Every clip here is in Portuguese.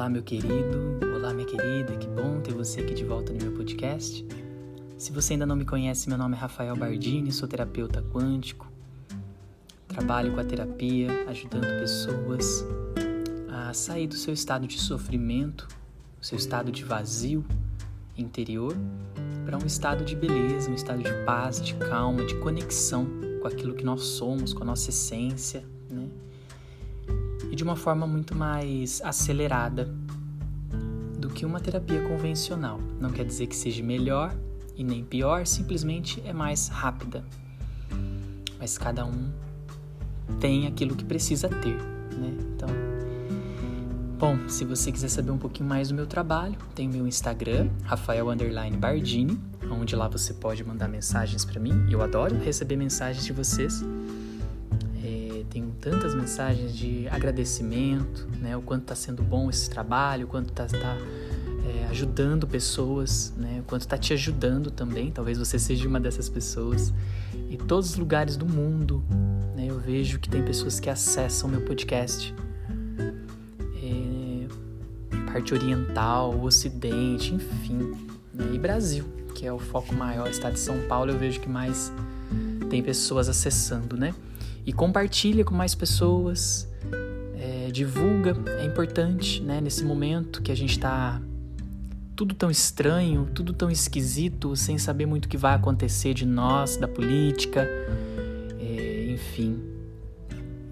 Olá, meu querido, olá, minha querida, que bom ter você aqui de volta no meu podcast. Se você ainda não me conhece, meu nome é Rafael Bardini, sou terapeuta quântico. Trabalho com a terapia, ajudando pessoas a sair do seu estado de sofrimento, do seu estado de vazio interior, para um estado de beleza, um estado de paz, de calma, de conexão com aquilo que nós somos, com a nossa essência, de uma forma muito mais acelerada do que uma terapia convencional. Não quer dizer que seja melhor e nem pior, simplesmente é mais rápida. Mas cada um tem aquilo que precisa ter, né? Então, bom, se você quiser saber um pouquinho mais do meu trabalho, tem o meu Instagram, Rafael Bardini, onde lá você pode mandar mensagens para mim. Eu adoro receber mensagens de vocês. Tantas mensagens de agradecimento, né? O quanto está sendo bom esse trabalho, o quanto está tá, é, ajudando pessoas, né? O quanto está te ajudando também. Talvez você seja uma dessas pessoas. E todos os lugares do mundo, né? Eu vejo que tem pessoas que acessam meu podcast. É, parte oriental, ocidente, enfim, né? e Brasil que é o foco maior, estado de São Paulo, eu vejo que mais tem pessoas acessando, né? E compartilha com mais pessoas, é, divulga, é importante, né? Nesse momento que a gente está tudo tão estranho, tudo tão esquisito, sem saber muito o que vai acontecer de nós, da política, é, enfim.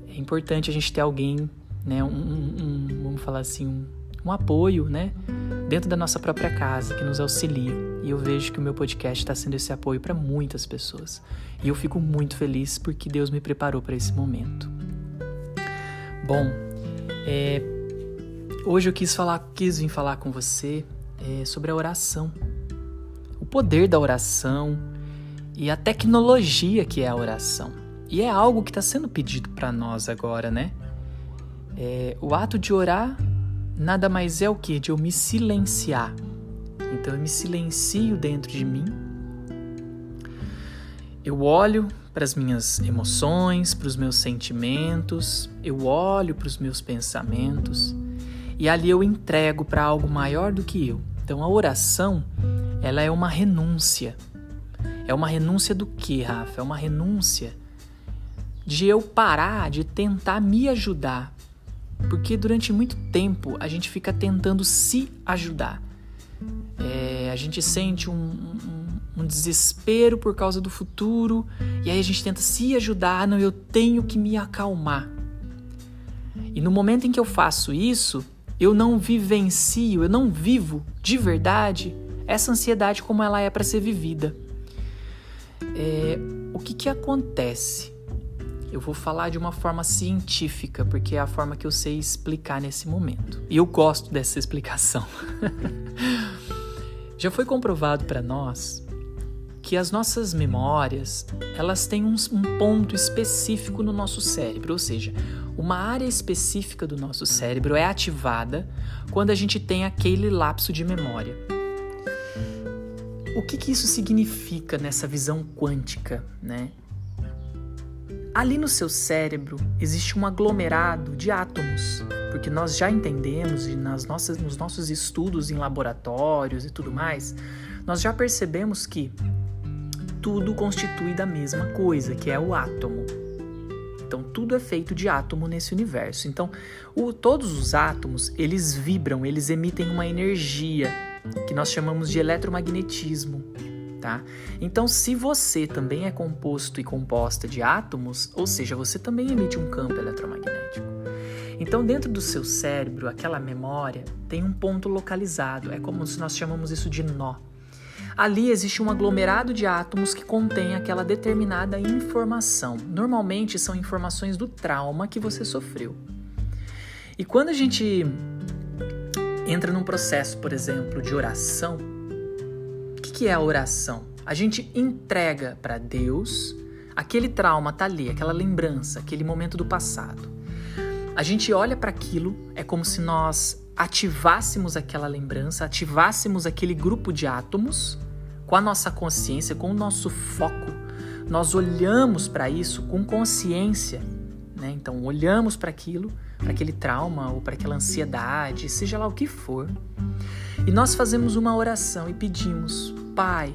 É importante a gente ter alguém, né? Um, um, vamos falar assim, um, um apoio, né? Dentro da nossa própria casa, que nos auxilia. E eu vejo que o meu podcast está sendo esse apoio para muitas pessoas. E eu fico muito feliz porque Deus me preparou para esse momento. Bom, é, hoje eu quis falar, quis vir falar com você é, sobre a oração, o poder da oração e a tecnologia que é a oração. E é algo que está sendo pedido para nós agora, né? É, o ato de orar nada mais é o que? De eu me silenciar. Então eu me silencio dentro de mim. Eu olho para as minhas emoções, para os meus sentimentos, eu olho para os meus pensamentos e ali eu entrego para algo maior do que eu. Então a oração, ela é uma renúncia. É uma renúncia do que, Rafa? É uma renúncia de eu parar de tentar me ajudar, porque durante muito tempo a gente fica tentando se ajudar. É, a gente sente um, um, um, desespero por causa do futuro e aí a gente tenta se ajudar. Não, eu tenho que me acalmar. E no momento em que eu faço isso, eu não vivencio, eu não vivo de verdade essa ansiedade como ela é para ser vivida. É, o que, que acontece? Eu vou falar de uma forma científica, porque é a forma que eu sei explicar nesse momento. E eu gosto dessa explicação. Já foi comprovado para nós que as nossas memórias, elas têm um, um ponto específico no nosso cérebro, ou seja, uma área específica do nosso cérebro é ativada quando a gente tem aquele lapso de memória. O que, que isso significa nessa visão quântica, né? Ali no seu cérebro existe um aglomerado de átomos, porque nós já entendemos e nas nossas, nos nossos estudos em laboratórios e tudo mais, nós já percebemos que tudo constitui da mesma coisa, que é o átomo. Então tudo é feito de átomo nesse universo. Então o, todos os átomos eles vibram, eles emitem uma energia que nós chamamos de eletromagnetismo tá? Então, se você também é composto e composta de átomos, ou seja, você também emite um campo eletromagnético. Então, dentro do seu cérebro, aquela memória tem um ponto localizado, é como se nós chamamos isso de nó. Ali existe um aglomerado de átomos que contém aquela determinada informação. Normalmente são informações do trauma que você sofreu. E quando a gente entra num processo, por exemplo, de oração, que é a oração? A gente entrega para Deus aquele trauma tá ali, aquela lembrança, aquele momento do passado. A gente olha para aquilo, é como se nós ativássemos aquela lembrança, ativássemos aquele grupo de átomos com a nossa consciência, com o nosso foco. Nós olhamos para isso com consciência, né? Então olhamos para aquilo, para aquele trauma ou para aquela ansiedade, seja lá o que for, e nós fazemos uma oração e pedimos, Pai,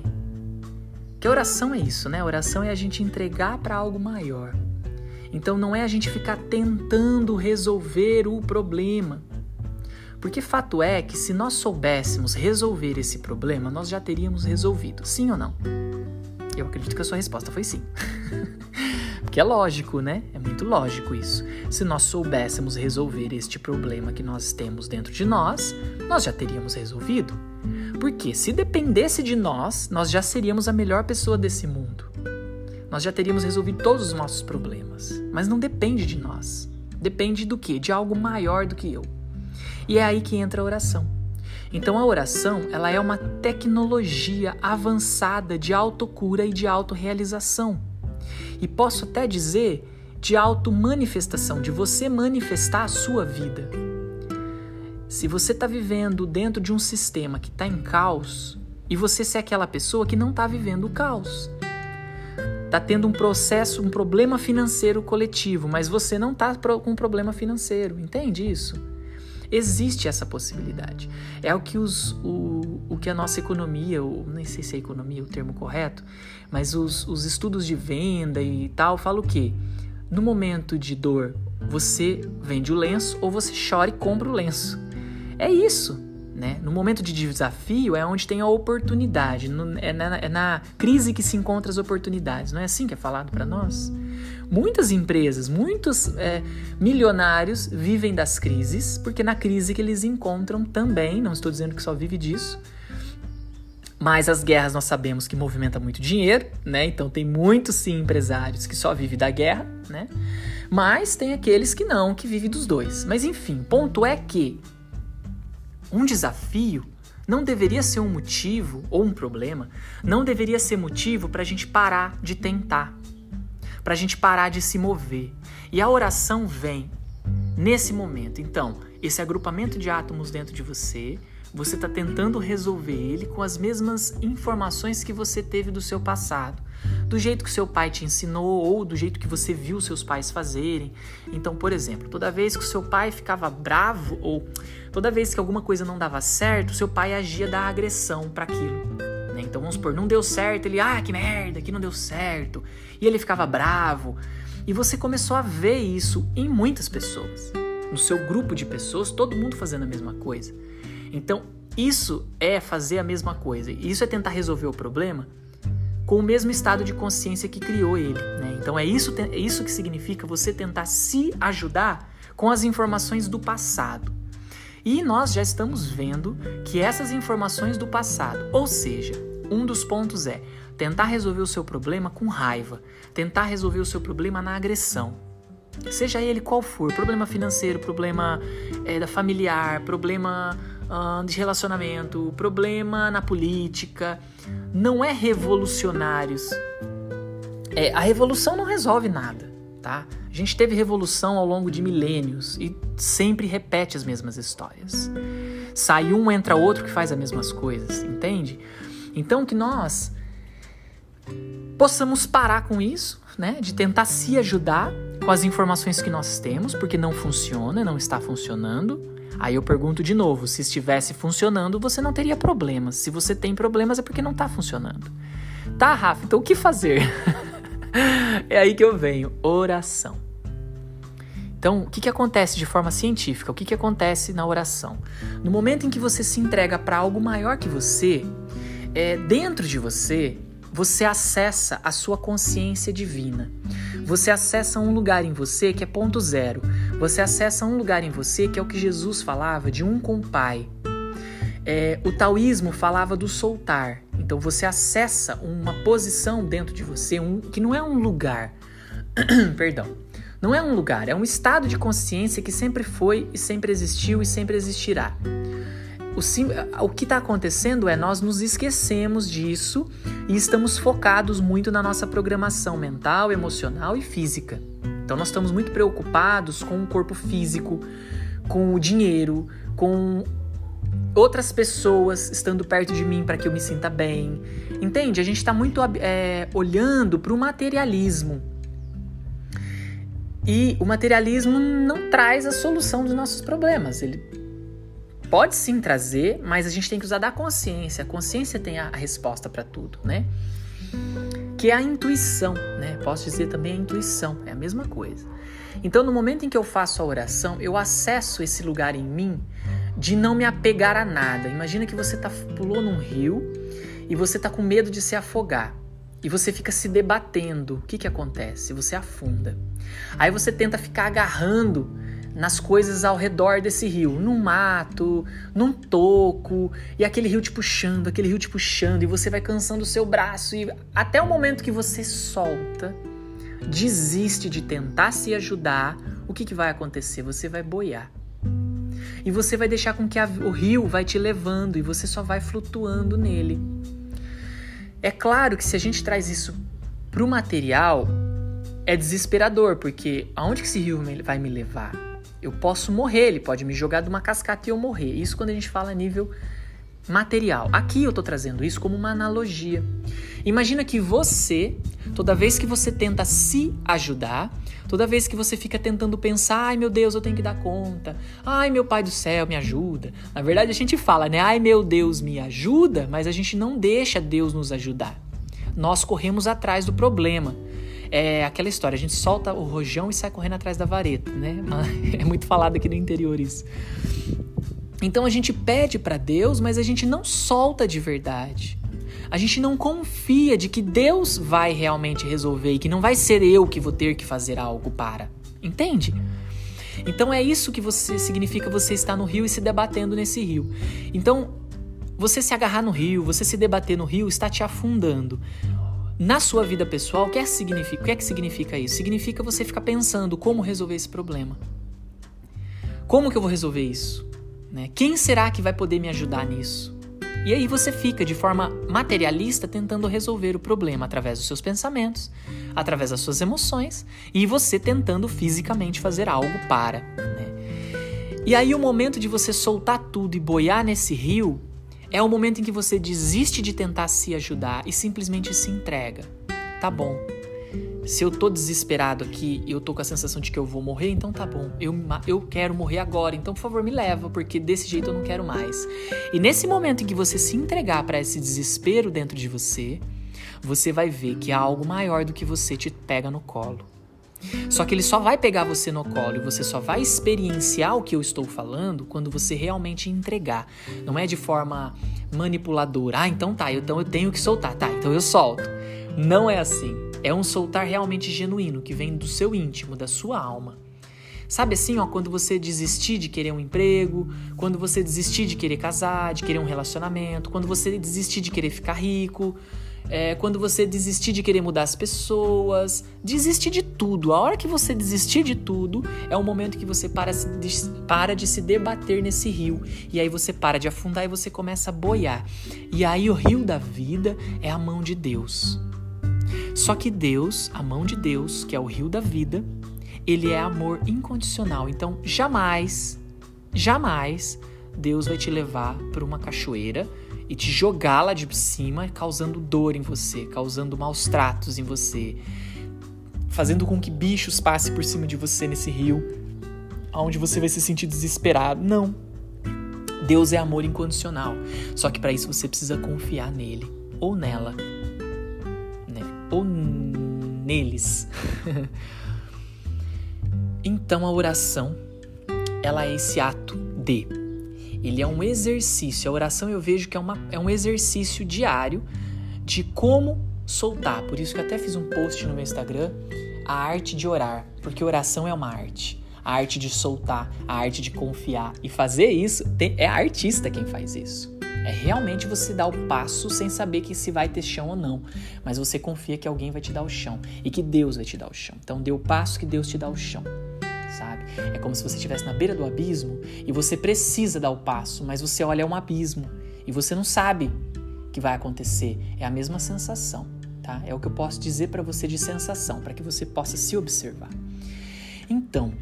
que oração é isso, né? oração é a gente entregar para algo maior. Então não é a gente ficar tentando resolver o problema. Porque fato é que se nós soubéssemos resolver esse problema, nós já teríamos resolvido. Sim ou não? Eu acredito que a sua resposta foi sim. Porque é lógico, né? É muito lógico isso. Se nós soubéssemos resolver este problema que nós temos dentro de nós, nós já teríamos resolvido. Porque se dependesse de nós, nós já seríamos a melhor pessoa desse mundo. Nós já teríamos resolvido todos os nossos problemas. Mas não depende de nós. Depende do quê? De algo maior do que eu. E é aí que entra a oração. Então a oração, ela é uma tecnologia avançada de autocura e de autorrealização. E posso até dizer de auto-manifestação, de você manifestar a sua vida. Se você está vivendo dentro de um sistema que está em caos, e você ser aquela pessoa que não está vivendo o caos. Está tendo um processo, um problema financeiro coletivo, mas você não está com um problema financeiro. Entende isso? Existe essa possibilidade. É o que, os, o, o que a nossa economia, ou nem sei se é economia o termo correto, mas os, os estudos de venda e tal falam o quê? No momento de dor, você vende o lenço ou você chora e compra o lenço. É isso. Né? No momento de desafio é onde tem a oportunidade, é na, é na crise que se encontram as oportunidades. Não é assim que é falado para nós? Muitas empresas, muitos é, milionários vivem das crises, porque na crise que eles encontram também, não estou dizendo que só vive disso, mas as guerras nós sabemos que movimenta muito dinheiro, né? Então tem muitos sim empresários que só vivem da guerra, né? Mas tem aqueles que não, que vivem dos dois. Mas enfim, ponto é que um desafio não deveria ser um motivo ou um problema, não deveria ser motivo para a gente parar de tentar, para a gente parar de se mover. E a oração vem nesse momento. Então, esse agrupamento de átomos dentro de você, você está tentando resolver ele com as mesmas informações que você teve do seu passado. Do jeito que seu pai te ensinou ou do jeito que você viu seus pais fazerem. Então, por exemplo, toda vez que seu pai ficava bravo ou toda vez que alguma coisa não dava certo, seu pai agia da agressão para aquilo. Né? Então vamos supor, não deu certo, ele, ah, que merda, que não deu certo. E ele ficava bravo. E você começou a ver isso em muitas pessoas. No seu grupo de pessoas, todo mundo fazendo a mesma coisa. Então, isso é fazer a mesma coisa. Isso é tentar resolver o problema com o mesmo estado de consciência que criou ele. Né? Então, é isso, é isso que significa você tentar se ajudar com as informações do passado. E nós já estamos vendo que essas informações do passado, ou seja, um dos pontos é tentar resolver o seu problema com raiva, tentar resolver o seu problema na agressão. Seja ele qual for, problema financeiro, problema é, familiar, problema uh, de relacionamento, problema na política, não é revolucionários. É, a revolução não resolve nada tá? A gente teve revolução ao longo de milênios e sempre repete as mesmas histórias. Sai um, entra outro que faz as mesmas coisas, entende? Então que nós possamos parar com isso, né? De tentar se ajudar com as informações que nós temos, porque não funciona, não está funcionando. Aí eu pergunto de novo: se estivesse funcionando, você não teria problemas. Se você tem problemas, é porque não está funcionando. Tá, Rafa, então o que fazer? é aí que eu venho, oração. Então, o que, que acontece de forma científica? O que, que acontece na oração? No momento em que você se entrega para algo maior que você, é, dentro de você, você acessa a sua consciência divina. Você acessa um lugar em você que é ponto zero. Você acessa um lugar em você que é o que Jesus falava de um com o Pai. É, o taoísmo falava do soltar. Então você acessa uma posição dentro de você um, que não é um lugar. Perdão. Não é um lugar, é um estado de consciência que sempre foi e sempre existiu e sempre existirá. O, o que está acontecendo é nós nos esquecemos disso e estamos focados muito na nossa programação mental, emocional e física. Então nós estamos muito preocupados com o corpo físico, com o dinheiro, com outras pessoas estando perto de mim para que eu me sinta bem. Entende? A gente está muito é, olhando para o materialismo. E o materialismo não traz a solução dos nossos problemas. Ele pode sim trazer, mas a gente tem que usar da consciência. A consciência tem a, resposta para tudo, né? Que é a intuição, né? Posso dizer também a intuição, é a mesma coisa. Então, no momento em que eu faço a oração, eu acesso esse lugar em mim de não me apegar a nada. Imagina que você tá, pulou num rio e você tá com medo de se afogar. E você fica se debatendo. O que, que acontece? Você afunda. Aí você tenta ficar agarrando nas coisas ao redor desse rio, num mato, num toco, e aquele rio te puxando, aquele rio te puxando, e você vai cansando o seu braço, e até o momento que você solta, desiste de tentar se ajudar, o que, que vai acontecer? Você vai boiar. E você vai deixar com que a, o rio vai te levando e você só vai flutuando nele. É claro que se a gente traz isso para o material, é desesperador, porque aonde que esse rio vai me levar? Eu posso morrer, ele pode me jogar de uma cascata e eu morrer. Isso quando a gente fala a nível material. Aqui eu estou trazendo isso como uma analogia. Imagina que você, toda vez que você tenta se ajudar, toda vez que você fica tentando pensar, ai meu Deus, eu tenho que dar conta, ai meu Pai do céu, me ajuda. Na verdade a gente fala, né, ai meu Deus, me ajuda, mas a gente não deixa Deus nos ajudar. Nós corremos atrás do problema. É aquela história, a gente solta o rojão e sai correndo atrás da vareta, né? É muito falado aqui no interior isso. Então a gente pede para Deus, mas a gente não solta de verdade. A gente não confia de que Deus vai realmente resolver e que não vai ser eu que vou ter que fazer algo para. Entende? Então é isso que você significa você estar no rio e se debatendo nesse rio. Então, você se agarrar no rio, você se debater no rio está te afundando. Na sua vida pessoal, o que, é significa, o que é que significa isso? Significa você ficar pensando como resolver esse problema. Como que eu vou resolver isso? Né? Quem será que vai poder me ajudar nisso? E aí você fica de forma materialista tentando resolver o problema através dos seus pensamentos, através das suas emoções e você tentando fisicamente fazer algo para. Né? E aí o momento de você soltar tudo e boiar nesse rio é o momento em que você desiste de tentar se ajudar e simplesmente se entrega. Tá bom. Se eu tô desesperado aqui e eu tô com a sensação de que eu vou morrer, então tá bom. Eu, eu quero morrer agora, então por favor me leva, porque desse jeito eu não quero mais. E nesse momento em que você se entregar para esse desespero dentro de você, você vai ver que há algo maior do que você te pega no colo. Só que ele só vai pegar você no colo e você só vai experienciar o que eu estou falando quando você realmente entregar. Não é de forma manipuladora. Ah, então tá, então eu tenho que soltar. Tá, então eu solto. Não é assim. É um soltar realmente genuíno que vem do seu íntimo, da sua alma. Sabe assim, ó, quando você desistir de querer um emprego, quando você desistir de querer casar, de querer um relacionamento, quando você desistir de querer ficar rico, é, quando você desistir de querer mudar as pessoas, desistir de tudo. A hora que você desistir de tudo é o momento que você para, para de se debater nesse rio. E aí você para de afundar e você começa a boiar. E aí o rio da vida é a mão de Deus. Só que Deus, a mão de Deus, que é o rio da vida, ele é amor incondicional. Então jamais, jamais Deus vai te levar para uma cachoeira e te jogar lá de cima, causando dor em você, causando maus tratos em você, fazendo com que bichos passem por cima de você nesse rio, onde você vai se sentir desesperado. Não. Deus é amor incondicional. Só que para isso você precisa confiar nele ou nela, né? Ou neles. então a oração, ela é esse ato de ele é um exercício. A oração eu vejo que é, uma, é um exercício diário de como soltar. Por isso que até fiz um post no meu Instagram, a arte de orar, porque oração é uma arte. A arte de soltar, a arte de confiar. E fazer isso, tem, é artista quem faz isso. É realmente você dar o passo sem saber que se vai ter chão ou não. Mas você confia que alguém vai te dar o chão e que Deus vai te dar o chão. Então dê o passo que Deus te dá o chão sabe? É como se você estivesse na beira do abismo e você precisa dar o passo, mas você olha um abismo e você não sabe o que vai acontecer. É a mesma sensação, tá? É o que eu posso dizer para você de sensação, para que você possa se observar. Então,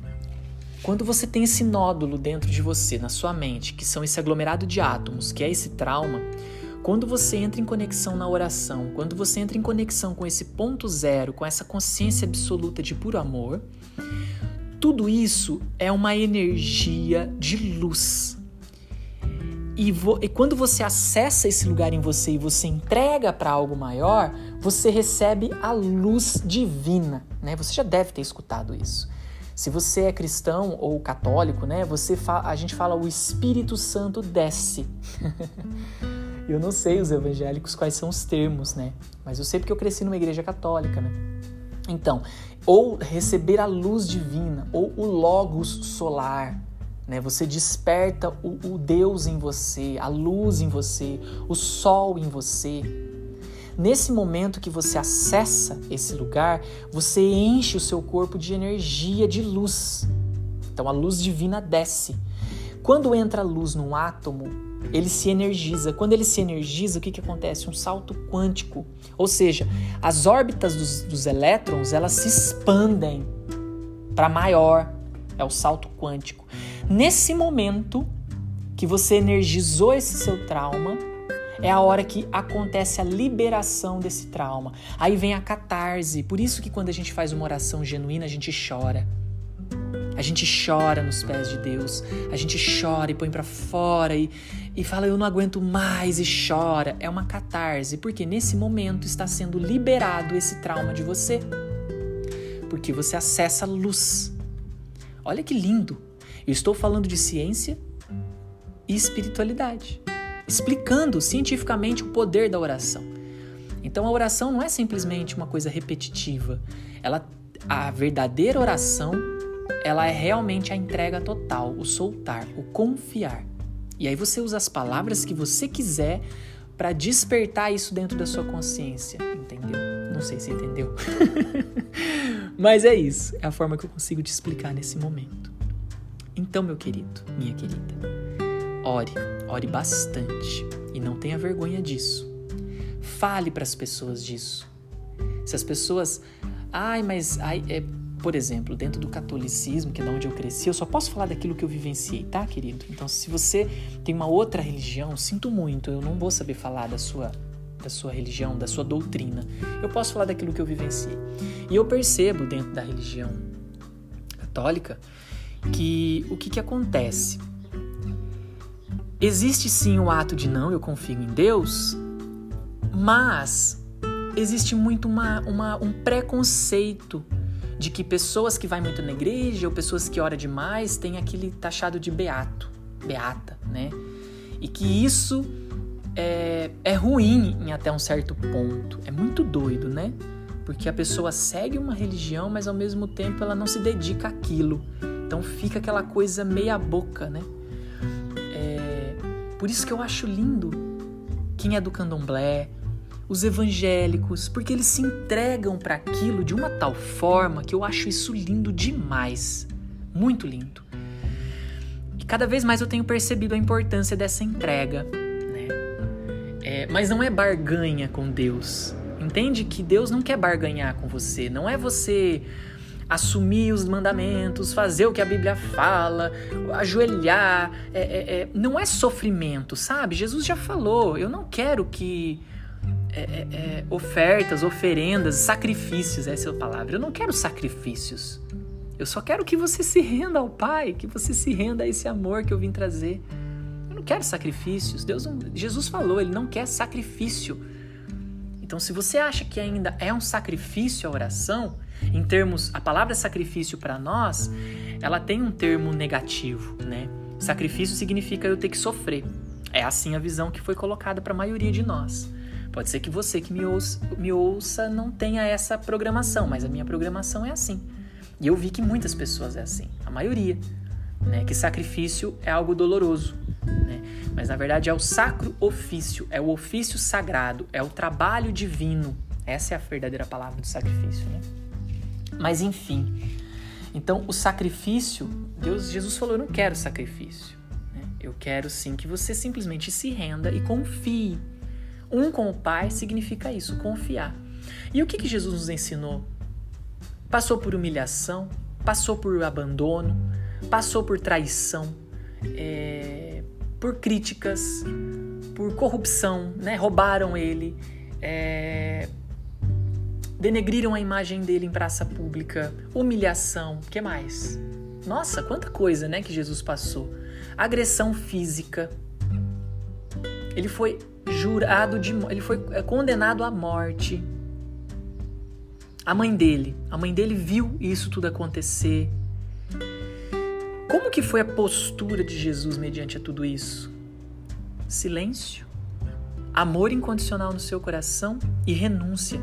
quando você tem esse nódulo dentro de você, na sua mente, que são esse aglomerado de átomos, que é esse trauma, Quando você entra em conexão na oração, quando você entra em conexão com esse ponto zero, com essa consciência absoluta de puro amor, tudo isso é uma energia de luz. E, e quando você acessa esse lugar em você e você entrega para algo maior, você recebe a luz divina, né? Você já deve ter escutado isso. Se você é cristão ou católico, né? Você a gente fala o Espírito Santo desce. eu não sei os evangélicos quais são os termos, né? Mas eu sei porque eu cresci numa igreja católica, né? Então, ou receber a luz divina, ou o logos solar, né? Você desperta o, o Deus em você, a luz em você, o sol em você. Nesse momento que você acessa esse lugar, você enche o seu corpo de energia, de luz. Então a luz divina desce. Quando entra a luz num átomo, ele se energiza. Quando ele se energiza, o que, que acontece? Um salto quântico. Ou seja, as órbitas dos, dos elétrons elas se expandem para maior. É o salto quântico. Nesse momento que você energizou esse seu trauma, é a hora que acontece a liberação desse trauma. Aí vem a catarse. Por isso que quando a gente faz uma oração genuína, a gente chora. A gente chora nos pés de Deus. A gente chora e põe para fora e, e fala eu não aguento mais e chora. É uma catarse, porque nesse momento está sendo liberado esse trauma de você. Porque você acessa luz. Olha que lindo. Eu estou falando de ciência e espiritualidade, explicando cientificamente o poder da oração. Então a oração não é simplesmente uma coisa repetitiva. Ela a verdadeira oração, ela é realmente a entrega total, o soltar, o confiar. E aí você usa as palavras que você quiser para despertar isso dentro da sua consciência, entendeu? Não sei se entendeu. Mas é isso, é a forma que eu consigo te explicar nesse momento. Então, meu querido, minha querida, ore, ore bastante e não tenha vergonha disso. Fale para as pessoas disso. Se as pessoas, ai, mas ai, é, por exemplo, dentro do catolicismo, que é de onde eu cresci, eu só posso falar daquilo que eu vivenciei, tá, querido? Então, se você tem uma outra religião, sinto muito, eu não vou saber falar da sua da sua religião, da sua doutrina. Eu posso falar daquilo que eu vivenciei. E eu percebo dentro da religião católica que o que, que acontece? Existe sim o ato de não, eu confio em Deus, mas existe muito uma, uma, um preconceito de que pessoas que vão muito na igreja ou pessoas que oram demais têm aquele taxado de beato, beata, né? E que isso é, é ruim em até um certo ponto. É muito doido, né? Porque a pessoa segue uma religião, mas ao mesmo tempo ela não se dedica àquilo. Então fica aquela coisa meia boca, né? É, por isso que eu acho lindo quem é do candomblé, os evangélicos, porque eles se entregam para aquilo de uma tal forma que eu acho isso lindo demais. Muito lindo. E cada vez mais eu tenho percebido a importância dessa entrega. Né? É, mas não é barganha com Deus. Entende que Deus não quer barganhar com você. Não é você assumir os mandamentos, fazer o que a Bíblia fala, ajoelhar. É, é, é, não é sofrimento, sabe? Jesus já falou: eu não quero que é, é, é, ofertas, oferendas, sacrifícios, essa é a palavra. Eu não quero sacrifícios. Eu só quero que você se renda ao Pai, que você se renda a esse amor que eu vim trazer. Eu não quero sacrifícios. Deus não, Jesus falou, ele não quer sacrifício. Então, se você acha que ainda é um sacrifício a oração, em termos, a palavra sacrifício para nós, ela tem um termo negativo, né? Sacrifício significa eu ter que sofrer. É assim a visão que foi colocada para a maioria de nós. Pode ser que você que me ouça, me ouça não tenha essa programação, mas a minha programação é assim. E eu vi que muitas pessoas é assim, a maioria, né? Que sacrifício é algo doloroso, né? Mas na verdade é o sacro ofício, é o ofício sagrado, é o trabalho divino. Essa é a verdadeira palavra do sacrifício, né? Mas enfim. Então, o sacrifício, Deus, Jesus falou: "Eu não quero sacrifício. Né? Eu quero sim que você simplesmente se renda e confie. Um com o Pai significa isso, confiar. E o que, que Jesus nos ensinou? Passou por humilhação, passou por abandono, passou por traição, é, por críticas, por corrupção, né? roubaram ele, é... denegriram a imagem dele em praça pública, humilhação, que mais? Nossa, quanta coisa né, que Jesus passou. Agressão física. Ele foi jurado de. Ele foi é, condenado à morte. A mãe dele. A mãe dele viu isso tudo acontecer. Como que foi a postura de Jesus mediante a tudo isso? Silêncio, amor incondicional no seu coração e renúncia.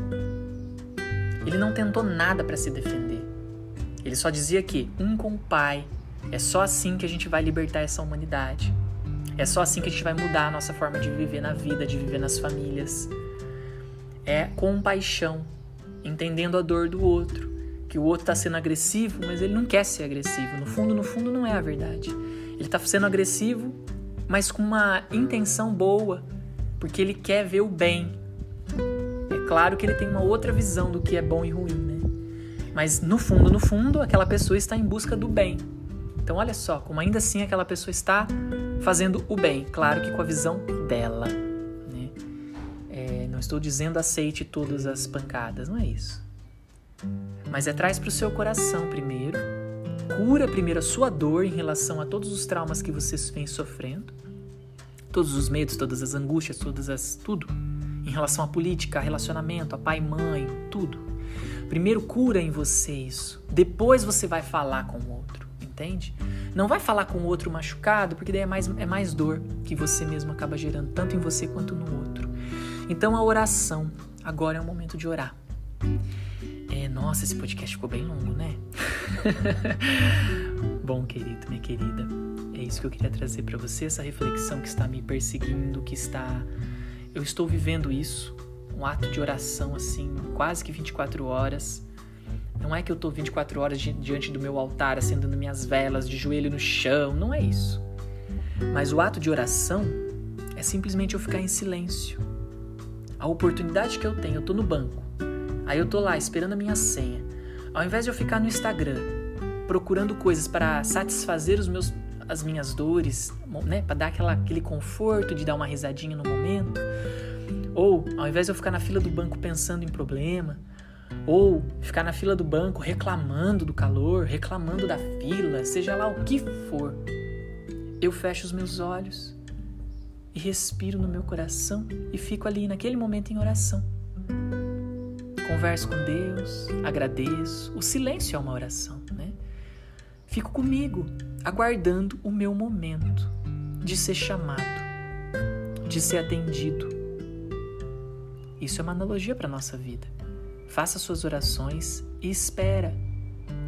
Ele não tentou nada para se defender. Ele só dizia que um com o Pai é só assim que a gente vai libertar essa humanidade. É só assim que a gente vai mudar a nossa forma de viver na vida, de viver nas famílias. É compaixão, entendendo a dor do outro, que o outro está sendo agressivo, mas ele não quer ser agressivo. No fundo, no fundo, não é a verdade. Ele está sendo agressivo, mas com uma intenção boa, porque ele quer ver o bem. É claro que ele tem uma outra visão do que é bom e ruim, né? Mas no fundo, no fundo, aquela pessoa está em busca do bem. Então, olha só, como ainda assim aquela pessoa está fazendo o bem, claro que com a visão dela. Né? É, não estou dizendo aceite todas as pancadas, não é isso. Mas é traz para o seu coração primeiro, cura primeiro a sua dor em relação a todos os traumas que você vem sofrendo, todos os medos, todas as angústias, todas as tudo em relação à política, a relacionamento, a pai mãe, tudo. Primeiro cura em você isso, depois você vai falar com o outro, entende? Não vai falar com o outro machucado, porque daí é mais, é mais dor que você mesmo acaba gerando, tanto em você quanto no outro. Então a oração, agora é o momento de orar. É, nossa, esse podcast ficou bem longo, né? Bom, querido, minha querida, é isso que eu queria trazer para você, essa reflexão que está me perseguindo, que está. Eu estou vivendo isso, um ato de oração assim, quase que 24 horas. Não é que eu estou 24 horas diante do meu altar acendendo minhas velas de joelho no chão, não é isso. Mas o ato de oração é simplesmente eu ficar em silêncio. A oportunidade que eu tenho, eu estou no banco, Aí eu tô lá esperando a minha senha. Ao invés de eu ficar no Instagram procurando coisas para satisfazer os meus, as minhas dores, né, para dar aquela, aquele conforto de dar uma risadinha no momento, ou ao invés de eu ficar na fila do banco pensando em problema, ou ficar na fila do banco reclamando do calor, reclamando da fila, seja lá o que for, eu fecho os meus olhos e respiro no meu coração e fico ali naquele momento em oração. Converso com Deus, agradeço. O silêncio é uma oração, né? Fico comigo, aguardando o meu momento de ser chamado, de ser atendido. Isso é uma analogia para a nossa vida. Faça suas orações e espera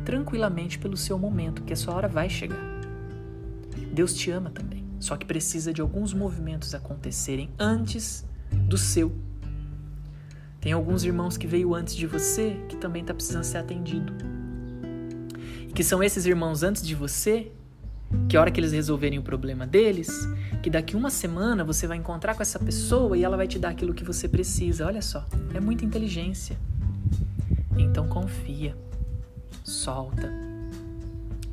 tranquilamente pelo seu momento, que a sua hora vai chegar. Deus te ama também, só que precisa de alguns movimentos acontecerem antes do seu tem alguns irmãos que veio antes de você que também está precisando ser atendido. E que são esses irmãos antes de você, que a hora que eles resolverem o problema deles, que daqui uma semana você vai encontrar com essa pessoa e ela vai te dar aquilo que você precisa. Olha só, é muita inteligência. Então confia, solta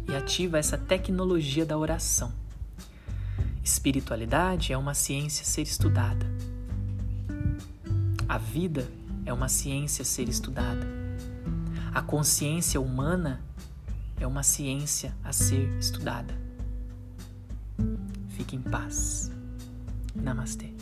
e ativa essa tecnologia da oração. Espiritualidade é uma ciência a ser estudada. A vida é uma ciência a ser estudada. A consciência humana é uma ciência a ser estudada. Fique em paz. Namastê.